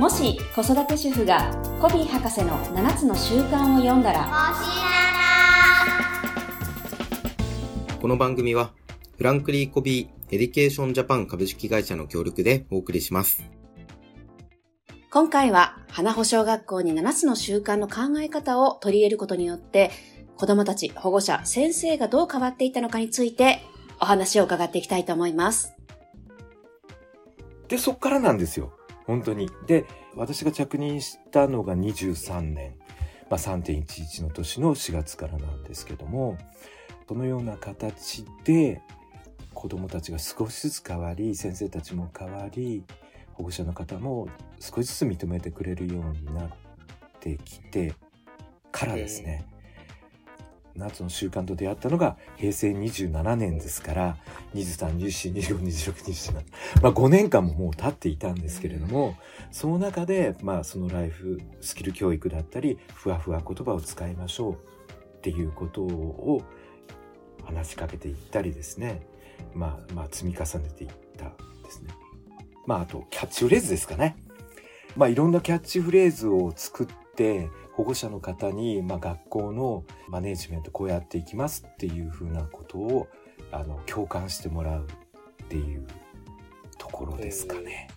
もし子育て主婦がコヴィー博士の7つの習慣を読んだらこの番組はフランクリン・コヴィー・エデュケーション・ジャパン株式会社の協力でお送りします。今回は花保小学校に7つの習慣の考え方を取り入れることによって子供たち、保護者、先生がどう変わっていったのかについてお話を伺っていきたいと思います。で、そっからなんですよ。本当に。で、私が着任したのが23年、まあ、3.11の年の4月からなんですけども、そのような形で子供たちが少しずつ変わり、先生たちも変わり、保護者の方も少しずつ認めてくれるようになってきてからですね、夏の習慣と出会ったのが平成27年ですから、23、24、25、26、27。まあ5年間ももう経っていたんですけれども、その中で、まあそのライフスキル教育だったり、ふわふわ言葉を使いましょうっていうことを話しかけていったりですね、まあまあ積み重ねていったですね。まああとキャッチフレーズですかね。まあいろんなキャッチフレーズを作って、保護者の方に、まあ、学校のマネージメントこうやっていきますっていうふうなことをあの共感してもらうっていうところですかね。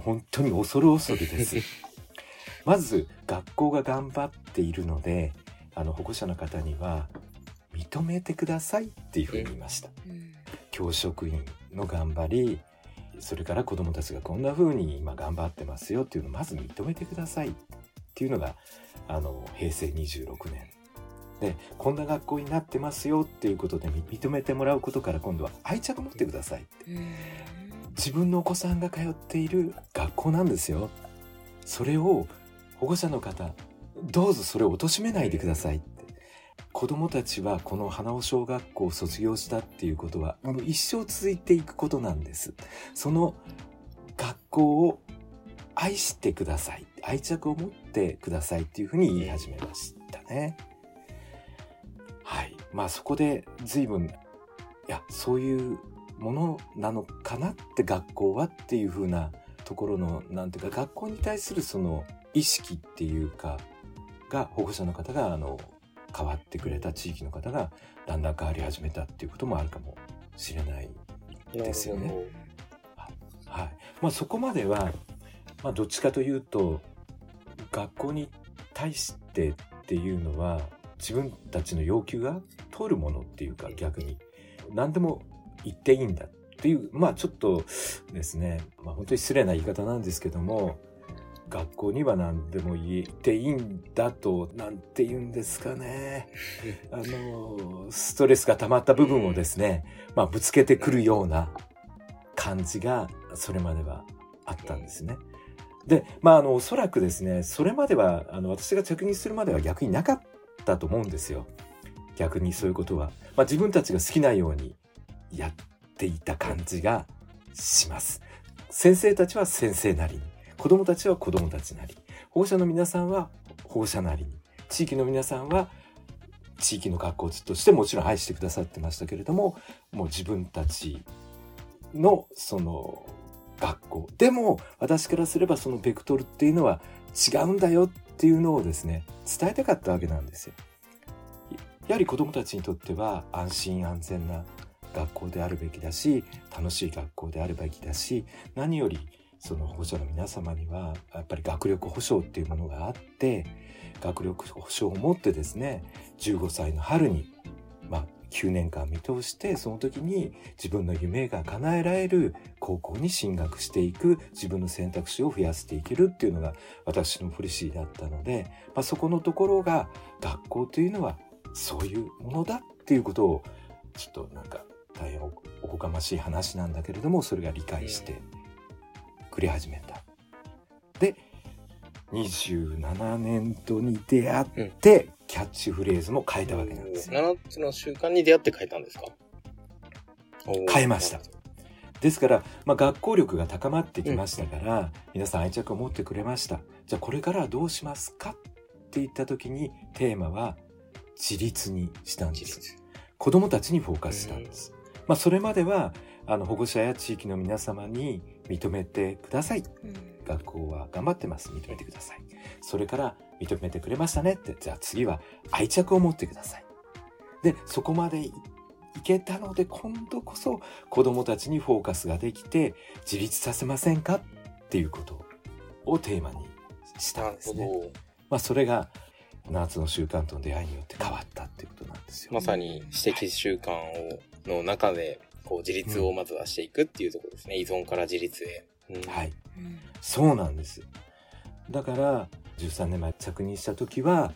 本当に恐る恐るです。まず学校が頑張っているのであの保護者の方には認めてくださいっていうふうに言いました。教職員の頑張りそれから子どもたちがこんな風に今頑張ってますよっていうのをまず認めてくださいっていうのがあの平成26年。でこんな学校になってますよっていうことで認めてもらうことから今度は愛着持ってくださいって。自分のお子さんが通っている学校なんですよ。それを保護者の方どうぞそれを貶めないでくださいって。子供たちはこの花尾小学校を卒業したっていうことはもう一生続いていくことなんです。その学校を愛してください。愛着を持ってくださいっていうふうに言い始めましたね。はい。まあそこで随分いやそういうものなのかなって学校はっていうふうなところのなんていうか学校に対するその意識っていうかが保護者の方があの変わってくれた地域の方がだんだん変わり始めたっていうこともあるかもしれないですよね。はい。まあそこまでは、まあどっちかというと、学校に対してっていうのは、自分たちの要求が通るものっていうか逆に、何でも言っていいんだっていう、まあちょっとですね、まあ本当に失礼な言い方なんですけども、学校には何でも言っていいんだと、なんて言うんですかね。あの、ストレスが溜まった部分をですね、まあぶつけてくるような感じが、それまではあったんですね。で、まああの、おそらくですね、それまでは、あの、私が着任するまでは逆になかったと思うんですよ。逆にそういうことは。まあ自分たちが好きなようにやっていた感じがします。先生たちは先生なりに。子供たちは子供たちなり、保護者の皆さんは保護者なりに、地域の皆さんは地域の学校としてもちろん愛してくださってましたけれども、もう自分たちのその学校。でも私からすればそのベクトルっていうのは違うんだよっていうのをですね、伝えたかったわけなんですよ。やはり子供たちにとっては安心安全な学校であるべきだし、楽しい学校であるべきだし、何よりその保護者の皆様にはやっぱり学力保障っていうものがあって学力保障を持ってですね15歳の春に9年間見通してその時に自分の夢が叶えられる高校に進学していく自分の選択肢を増やしていけるっていうのが私のポリシーだったので、まあ、そこのところが学校というのはそういうものだっていうことをちょっとなんか大変おこがましい話なんだけれどもそれが理解してくれ始めた。で27年度に出会って、キャッチフレーズも変えたわけなんですよ。7つの習慣に出会って書いたんですか？変えました。ですから、まあ、学校力が高まってきましたから、皆さん愛着を持ってくれました。じゃあこれからはどうしますか？って言った時にテーマは自立にしたんです。子供たちにフォーカスしたんです。まあ、それまでは、あの保護者や地域の皆様に認めてください。学校は頑張ってます。認めてください。それから認めてくれましたねって、じゃあ次は愛着を持ってください。で、そこまでいけたので今度こそ子供たちにフォーカスができて自立させませんかっていうことをテーマにしたんですね。まあそれが夏の習慣との出会いによって変わったっていうことなんですよ。まさに私的習慣をの中でこう自立をまずはしていくっていうところですね。依存から自立へ。うん、はい、そうなんです。だから13年前着任した時は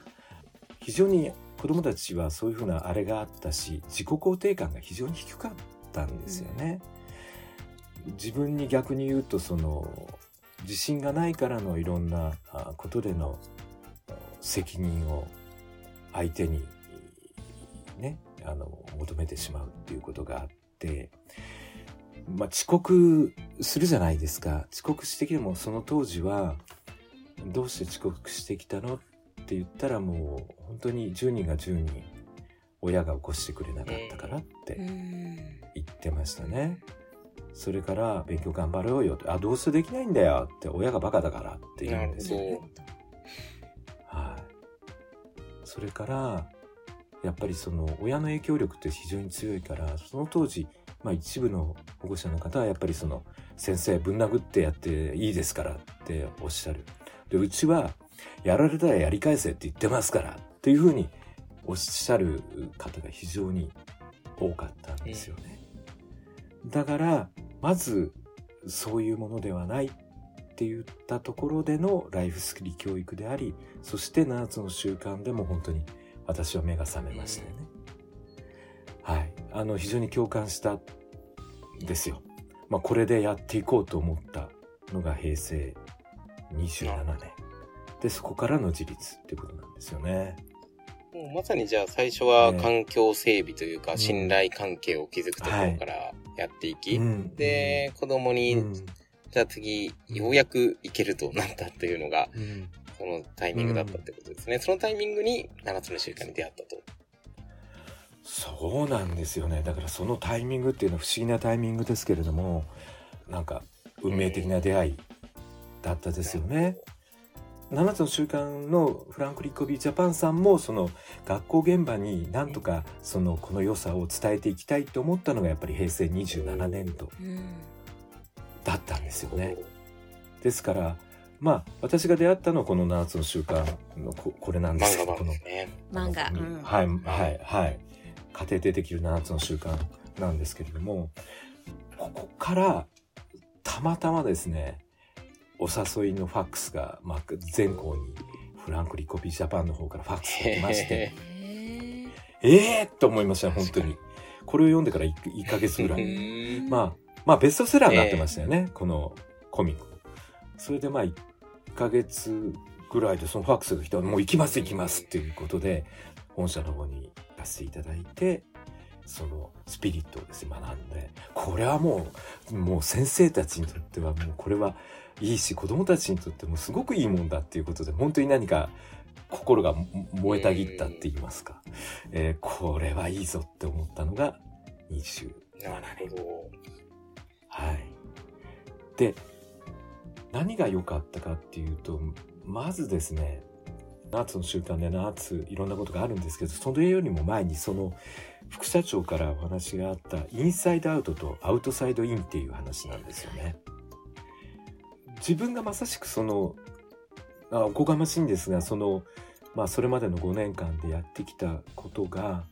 非常に子供たちはそういうふうなあれがあったし自己肯定感が非常に低かったんですよね。うん、自分に逆に言うとその自信がないからのいろんなことでの責任を相手にねあの求めてしまうっていうことがあって、まあ、遅刻するじゃないですか遅刻してきてもその当時はどうして遅刻してきたのって言ったらもう本当に10人が10人親が起こしてくれなかったからって言ってましたね。それから勉強頑張ろうよあ、どうせできないんだよって親がバカだからって言うんですよね。はい。それから、やっぱりその親の影響力って非常に強いから、その当時、まあ一部の保護者の方はやっぱりその先生ぶん殴ってやっていいですからっておっしゃる。で、うちはやられたらやり返せって言ってますからっていうふうにおっしゃる方が非常に多かったんですよね。だから、まずそういうものではないって言ったところでのライフスキル教育であり、そして7つの習慣でも本当に私は目が覚めましたよね。はい。あの、非常に共感したですよ。まあ、これでやっていこうと思ったのが平成27年。で、そこからの自立っていうことなんですよね。もうまさにじゃあ最初は環境整備というか、信頼関係を築くところからやっていき、で、子供に、じゃあ次、ようやく行けるとなったというのが、そのタイミングだったってことですね。そのタイミングに7つの習慣に出会ったと。そうなんですよね。だからそのタイミングっていうのは不思議なタイミングですけれども、なんか運命的な出会いだったですよね。7つの習慣のフランクリッコビージャパンさんもその学校現場になんとかそのこの良さを伝えていきたいと思ったのがやっぱり平成27年度だったんですよね。ですからまあ私が出会ったのはこの7つの習慣のここれなんですけどこの漫画、はいはいはい。家庭でできる7つの習慣なんですけれどもここからたまたまですねお誘いのファックスが、まあ、全校にフランクリコピージャパンの方からファックスが来まして、ええー、と思いました、本当に。これを読んでから 1, 1ヶ月ぐらい。まあ、まあベストセラーになってましたよね、このコミック。それでまあ1ヶ月ぐらいでそのファックスが来たらもう行きます行きますっていうことで、本社の方に行かせていただいて、そのスピリットをですね、学んで、これはもう、もう先生たちにとってはもうこれはいいし、子供たちにとってもすごくいいもんだっていうことで、本当に何か心が燃えたぎったって言いますか、えー、これはいいぞって思ったのが27年。はい。で、何が良かったかっていうと、まずですね、夏の習慣で夏いろんなことがあるんですけど、それよりも前にその副社長からお話があったインサイドアウトとアウトサイドインっていう話なんですよね。自分がまさしくその、あおこがましいんですが、その、まあそれまでの5年間でやってきたことが、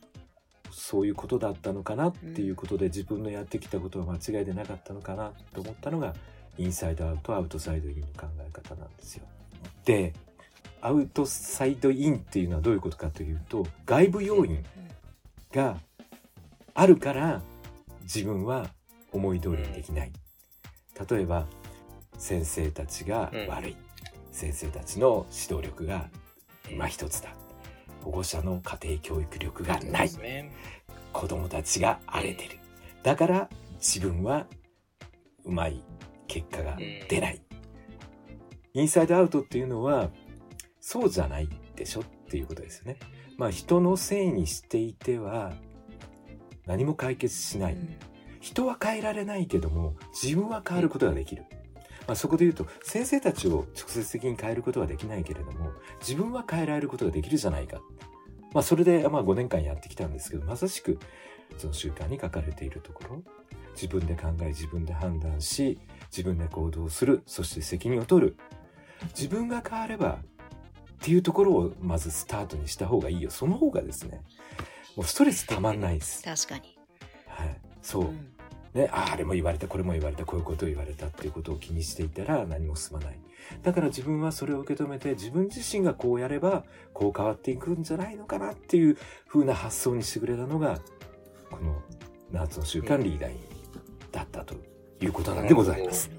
そういうことだったのかなっていうことで、自分のやってきたことは間違いでなかったのかなと思ったのが、インサイドアウト、アウトサイドインの考え方なんですよ。で、アウトサイドインっていうのはどういうことかというと、外部要因があるから自分は思い通りにできない。例えば、先生たちが悪い。うん、先生たちの指導力が今一つだ。保護者の家庭教育力がない。ね、子供たちが荒れてる。だから自分はうまい結果が出ない。インサイドアウトっていうのはそうじゃないでしょっていうことですよね。まあ人のせいにしていては何も解決しない。人は変えられないけども、自分は変わることができる。まあ、そこで言うと、先生たちを直接的に変えることはできないけれども、自分は変えられることができるじゃないか。まあ、それで、まあ、5年間やってきたんですけど、まさしく、その習慣に書かれているところ、自分で考え、自分で判断し、自分で行動する、そして責任を取る。自分が変われば、っていうところをまずスタートにした方がいいよ。その方がですね、もうストレスたまんないです。確かに。はい。そう。うん、ね、ああれも言われた、これも言われた、こういうことを言われたっていうことを気にしていたら何も進まない。だから自分はそれを受け止めて、自分自身がこうやれば、こう変わっていくんじゃないのかなっていう風な発想にしてくれたのが、この夏の週間リーダーだったということなんでございます。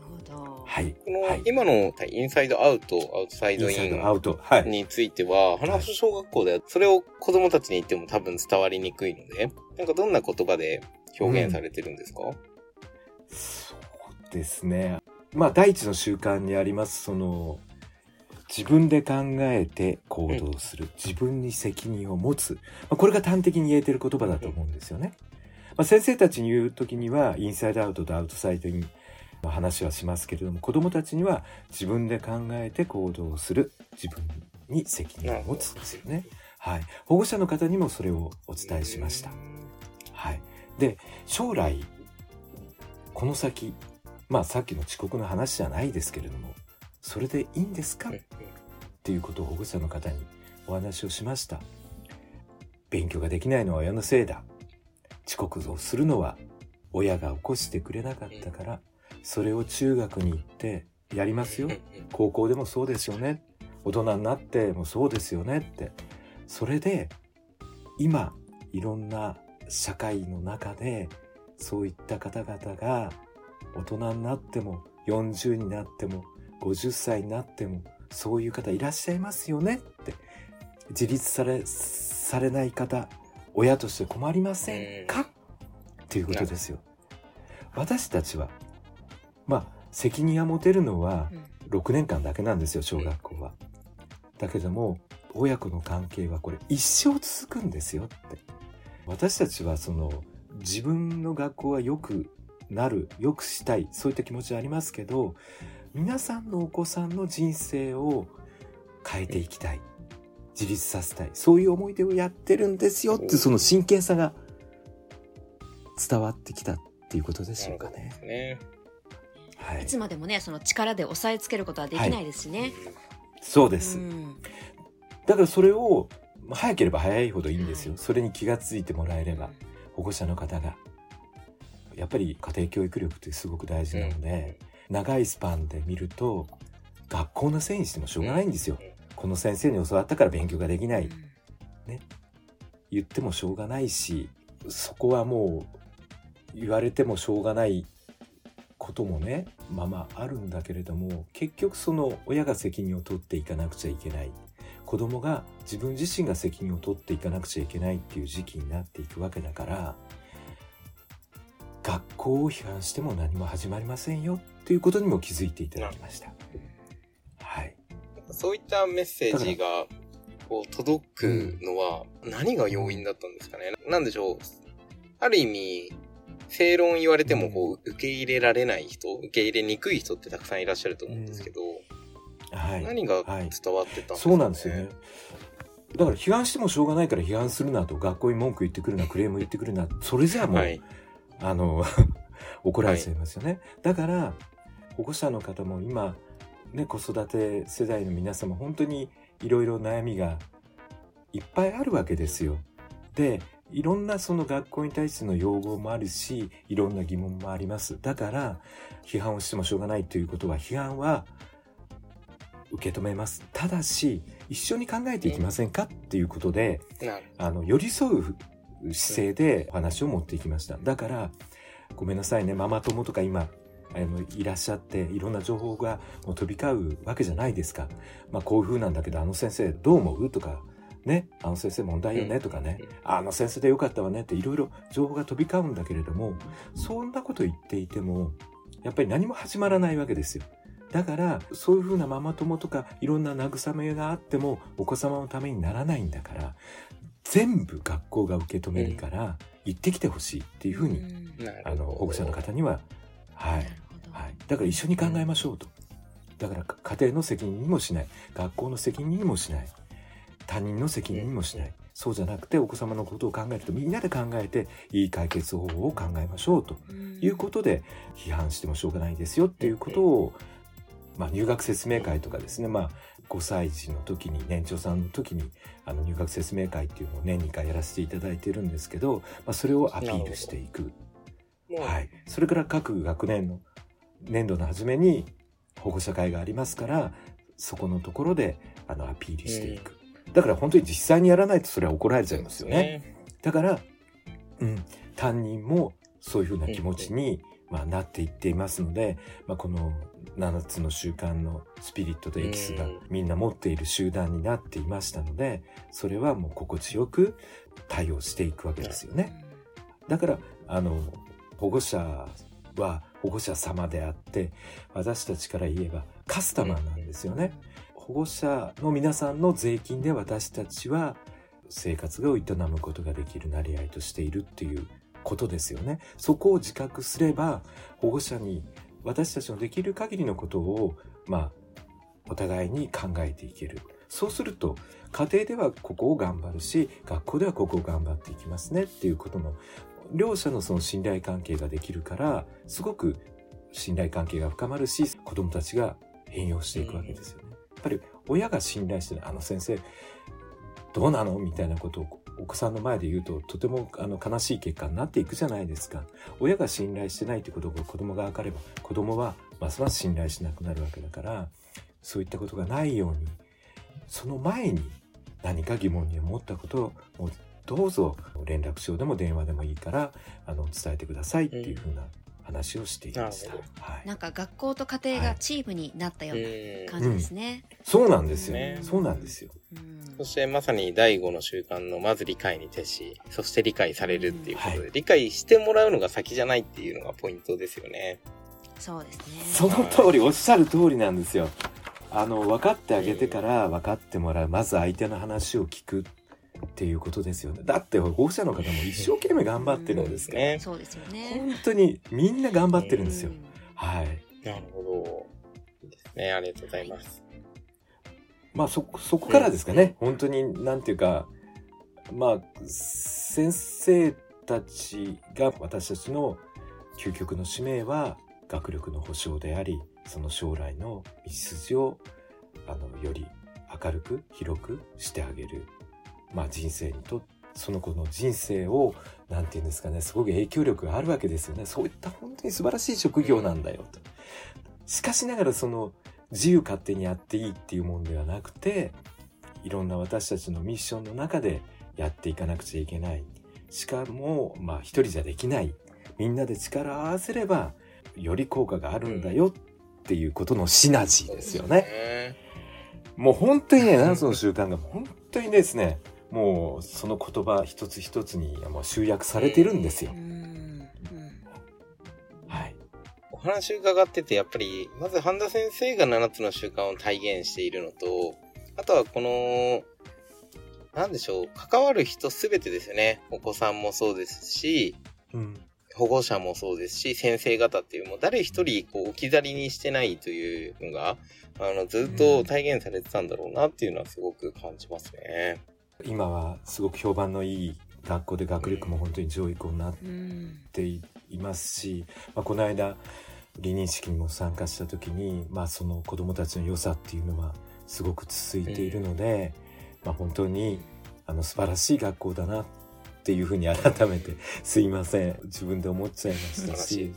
はい。この、今のインサイドアウト、アウトサイドインアウト、はい、については、花穂小学校ではそれを子供たちに言っても多分伝わりにくいので、なんかどんな言葉で表現されてるんですか、うん、そうですね。まあ、第一の習慣にあります、その、自分で考えて行動する、うん、自分に責任を持つ、まあ、これが端的に言えてる言葉だと思うんですよね。まあ、先生たちに言う時にはインサイドアウトとアウトサイドイン話はしますけれども子どもたちには自分で考えて行動する。自分に責任を持つですよね。はい、保護者の方にもそれをお伝えしました。はい、で将来この先まあさっきの遅刻の話じゃないですけれどもそれでいいんですか？っていうことを保護者の方にお話をしました。勉強ができないのは親のせいだ。遅刻をするのは親が起こしてくれなかったからそれを中学に行ってやりますよ。高校でもそうですよね。大人になってもそうですよねって。それで今いろんな社会の中でそういった方々が大人になっても40になっても50歳になってもそういう方いらっしゃいますよねって自立されされない方親として困りませんか？っていうことですよ。私たちはまあ責任が持てるのは6年間だけなんですよ小学校は。だけども親子の関係はこれ一生続くんですよって。私たちはその自分の学校は良くなる良くしたいそういった気持ちはありますけど皆さんのお子さんの人生を変えていきたい。自立させたい。そういう思い出をやってるんですよってその真剣さが伝わってきたっていうことでしょうかね。ね。はい、いつまでもねその力で押さえつけることはできないですしね。はい、そうです、うん、だからそれを早ければ早いほどいいんですよ、はい、それに気が付いてもらえれば保護者の方が。やっぱり家庭教育力ってすごく大事なので、うん、長いスパンで見ると学校のせいにしてもしょうがないんですよ、うん、この先生に教わったから勉強ができない、ね。言ってもしょうがないしそこはもう言われてもしょうがないこともねままあるんだけれども結局その親が責任を取っていかなくちゃいけない子供が自分自身が責任を取っていかなくちゃいけないっていう時期になっていくわけだから学校を批判しても何も始まりませんよっていうことにも気づいていただきました。はい。そういったメッセージがこう届くのは何が要因だったんですかね、うん、なんでしょう？ある意味正論言われてもこう受け入れられない人、受け入れにくい人ってたくさんいらっしゃると思うんですけど、うん、はい、何が伝わってたんですか、ね？はい、そうなんですよね。だから批判してもしょうがないから批判するなと、学校に文句言ってくるな、クレーム言ってくるな、それじゃあもう、はい、あの、怒られちゃいますよね。はい、だから、保護者の方も今、ね、子育て世代の皆様、本当にいろいろ悩みがいっぱいあるわけですよ。で、いろんなその学校に対しての要望もあるし、いろんな疑問もあります。だから、批判をしてもしょうがないということは、批判は受け止めます。ただし、一緒に考えていきませんかっていうことで、あの、寄り添う姿勢でお話を持っていきました。だから、ごめんなさいね、ママ友とか今、あのいらっしゃっていろんな情報がもう飛び交うわけじゃないですか。まあこういう風なんだけどあの先生どう思うとかね、あの先生問題よねとかね、あの先生でよかったわねっていろいろ情報が飛び交うんだけれども、そんなこと言っていても、やっぱり何も始まらないわけですよ。だから、そういうふうなママ友とかいろんな慰めがあってもお子様のためにならないんだから、全部学校が受け止めるから、行ってきてほしいっていうふうに、あの保護者の方には、はい、はい、だから一緒に考えましょうと。だから家庭の責任にもしない。学校の責任にもしない。他人の責任にもしない。そうじゃなくてお子様のことを考えるとみんなで考えていい解決方法を考えましょうということで批判してもしょうがないですよっていうことを、まあ、入学説明会とかですね、まあ、5歳児の時に年長さんの時にあの入学説明会っていうのを年2回やらせていただいてるんですけど、まあ、それをアピールしていく。はい、それから各学年の年度の初めに保護者会がありますからそこのところであのアピールしていく、だから本当に実際にやらないとそれは怒られちゃいますよね。だから、うん、担任もそういうふうな気持ちに、まあ、なっていっていますので、まあ、この7つの習慣のスピリットとエキスがみんな持っている集団になっていましたので、それはもう心地よく対応していくわけですよね。だから、あの、保護者は保護者様であって、私たちから言えばカスタマーなんですよね。保護者の皆さんの税金で私たちは生活を営むことができるなり合いとしているっていうことですよね。そこを自覚すれば保護者に私たちのできる限りのことをまあお互いに考えていける。そうすると家庭ではここを頑張るし学校ではここを頑張っていきますねっていうことの両者のその信頼関係ができるからすごく信頼関係が深まるし子供たちが変容していくわけですよね。やっぱり親が信頼してるあの先生どうなの？みたいなことをお子さんの前で言うととてもあの悲しい結果になっていくじゃないですか。親が信頼してないってことが子供が分かれば子供はますます信頼しなくなるわけだからそういったことがないようにその前に何か疑問に思ったことをどうぞ連絡帳でも電話でもいいからあの伝えてくださいっていうふうな話をしていました。はい、なんか学校と家庭がチームになったような感じですね。はいうん、そうなんですよ。ね、そうなんですよ。そしてまさに第五の習慣のまず理解に徹し、そして理解されるっていうことで、はい、理解してもらうのが先じゃないっていうのがポイントですよね。そうですね。その通り、おっしゃる通りなんですよ。あの、分かってあげてから分かってもらう。まず相手の話を聞くっていうことですよね。だって保護者の方も一生懸命頑張ってるんですから。そうですよね。本当にみんな頑張ってるんですよ。はい。なるほど。ですね。ありがとうございます。まあそ、そこからですかね。本当に、なんていうか、まあ、先生たちが私たちの究極の使命は学力の保障であり、その将来の道筋を、あの、より明るく広くしてあげるまあ、人生にとその子の人生を何て言うんですかねすごく影響力があるわけですよねそういった本当に素晴らしい職業なんだよと。しかしながらその自由勝手にやっていいっていうもんではなくていろんな私たちのミッションの中でやっていかなくちゃいけない。しかも、まあ一人じゃできない。みんなで力を合わせればより効果があるんだよっていうことのシナジーですよね。もう本当にね、ナンスの習慣が本当にですね、もうその言葉一つ一つにもう集約されてるんですよ。はい。お話伺ってて、やっぱり、まず半田先生が7つの習慣を体現しているのと、あとはこの、なんでしょう、関わる人すべてですよね。お子さんもそうですし、うん、保護者もそうですし、先生方っていう、もう誰一人こう置き去りにしてないというのが、あの、ずっと体現されてたんだろうなっていうのはすごく感じますね。今はすごく評判のいい学校で学力も本当に上位校になっていますし、まあ、この間離任式にも参加した時に、まあ、その子どもたちの良さっていうのはすごく続いているので、まあ、本当にあの素晴らしい学校だなっていうふうに改めてすいません。自分で思っちゃいましたし。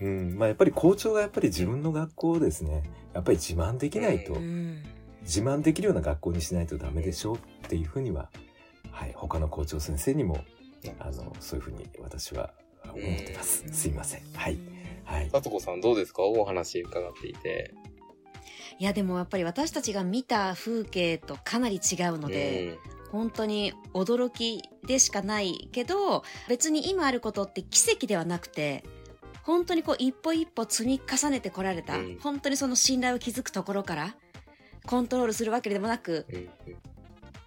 うん。まあ、やっぱり校長がやっぱり自分の学校をですねやっぱり自慢できないと、自慢できるような学校にしないとダメでしょうっていうふうには、はい、他の校長先生にも、あの、そういうふうに私は思ってます。すいません。はい。はい。さとこさんどうですか？お話伺っていて。いや、でもやっぱり私たちが見た風景とかなり違うので、本当に驚きでしかないけど、別に今あることって奇跡ではなくて、本当にこう一歩一歩積み重ねてこられた、うん、本当にその信頼を築くところからコントロールするわけでもなく、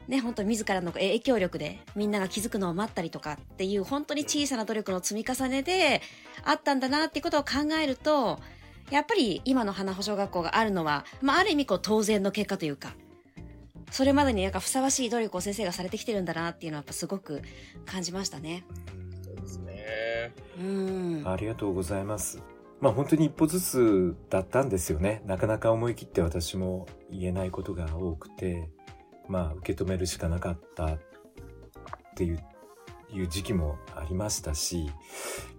ね、本当に自らの影響力でみんなが気づくのを待ったりとかっていう本当に小さな努力の積み重ねであったんだなっていうことを考えると、やっぱり今の花保小学校があるのは、まあある意味こう当然の結果というか、それまでになんかふさわしい努力を先生がされてきてるんだなっていうのはやっぱすごく感じましたね。そうですね。うん。ありがとうございます。まあ本当に一歩ずつだったんですよね。なかなか思い切って私も言えないことが多くて、まあ受け止めるしかなかったっていういう時期もありましたし、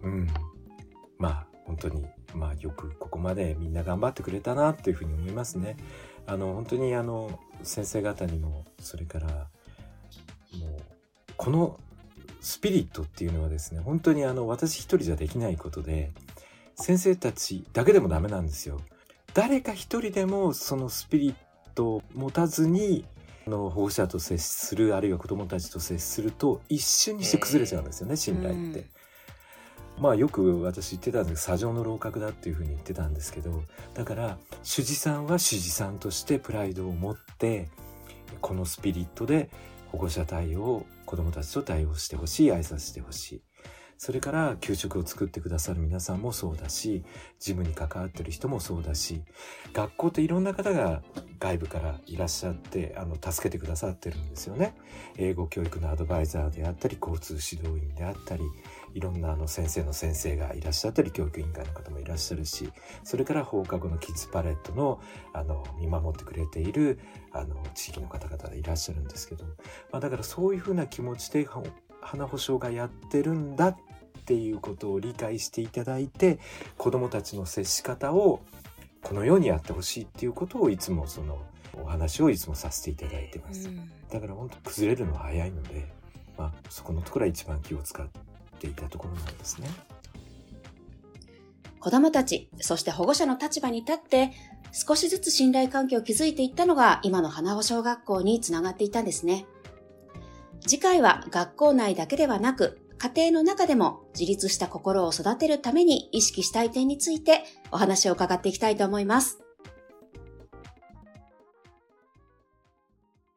うん。まあ本当に、まあよくここまでみんな頑張ってくれたなっていうふうに思いますね。あの本当にあの先生方にも、それからもうこのスピリットっていうのはですね、本当にあの私一人じゃできないことで、先生たちだけでもダメなんですよ。誰か一人でもそのスピリットを持たずに、の保護者と接する、あるいは子供たちと接すると、一瞬にして崩れちゃうんですよね、信頼って。まあよく私言ってたんですけど、砂上の楼閣だっていうふうに言ってたんですけど、だから、主事さんは主事さんとしてプライドを持って、このスピリットで保護者対応、子供たちと対応してほしい、挨拶してほしい。それから給食を作ってくださる皆さんもそうだし、事務に関わってる人もそうだし、学校っていろんな方が外部からいらっしゃって、あの、助けてくださってるんですよね。英語教育のアドバイザーであったり、交通指導員であったり、いろんなあの先生の先生がいらっしゃったり、教育委員会の方もいらっしゃるし、それから放課後のキッズパレットの、あの、見守ってくれている、あの、地域の方々がいらっしゃるんですけど、まあだからそういうふうな気持ちで、花保証がやってるんだっていうことを理解していただいて子どもたちの接し方をこのようにやってほしいっていうことをいつもそのお話をいつもさせていただいてます。だから本当崩れるのは早いので、まあ、そこのところは一番気を使っていたところなんですね。子供たち、そして保護者の立場に立って、少しずつ信頼関係を築いていったのが今の花尾小学校につながっていたんですね。次回は学校内だけではなく、家庭の中でも自立した心を育てるために意識したい点についてお話を伺っていきたいと思います。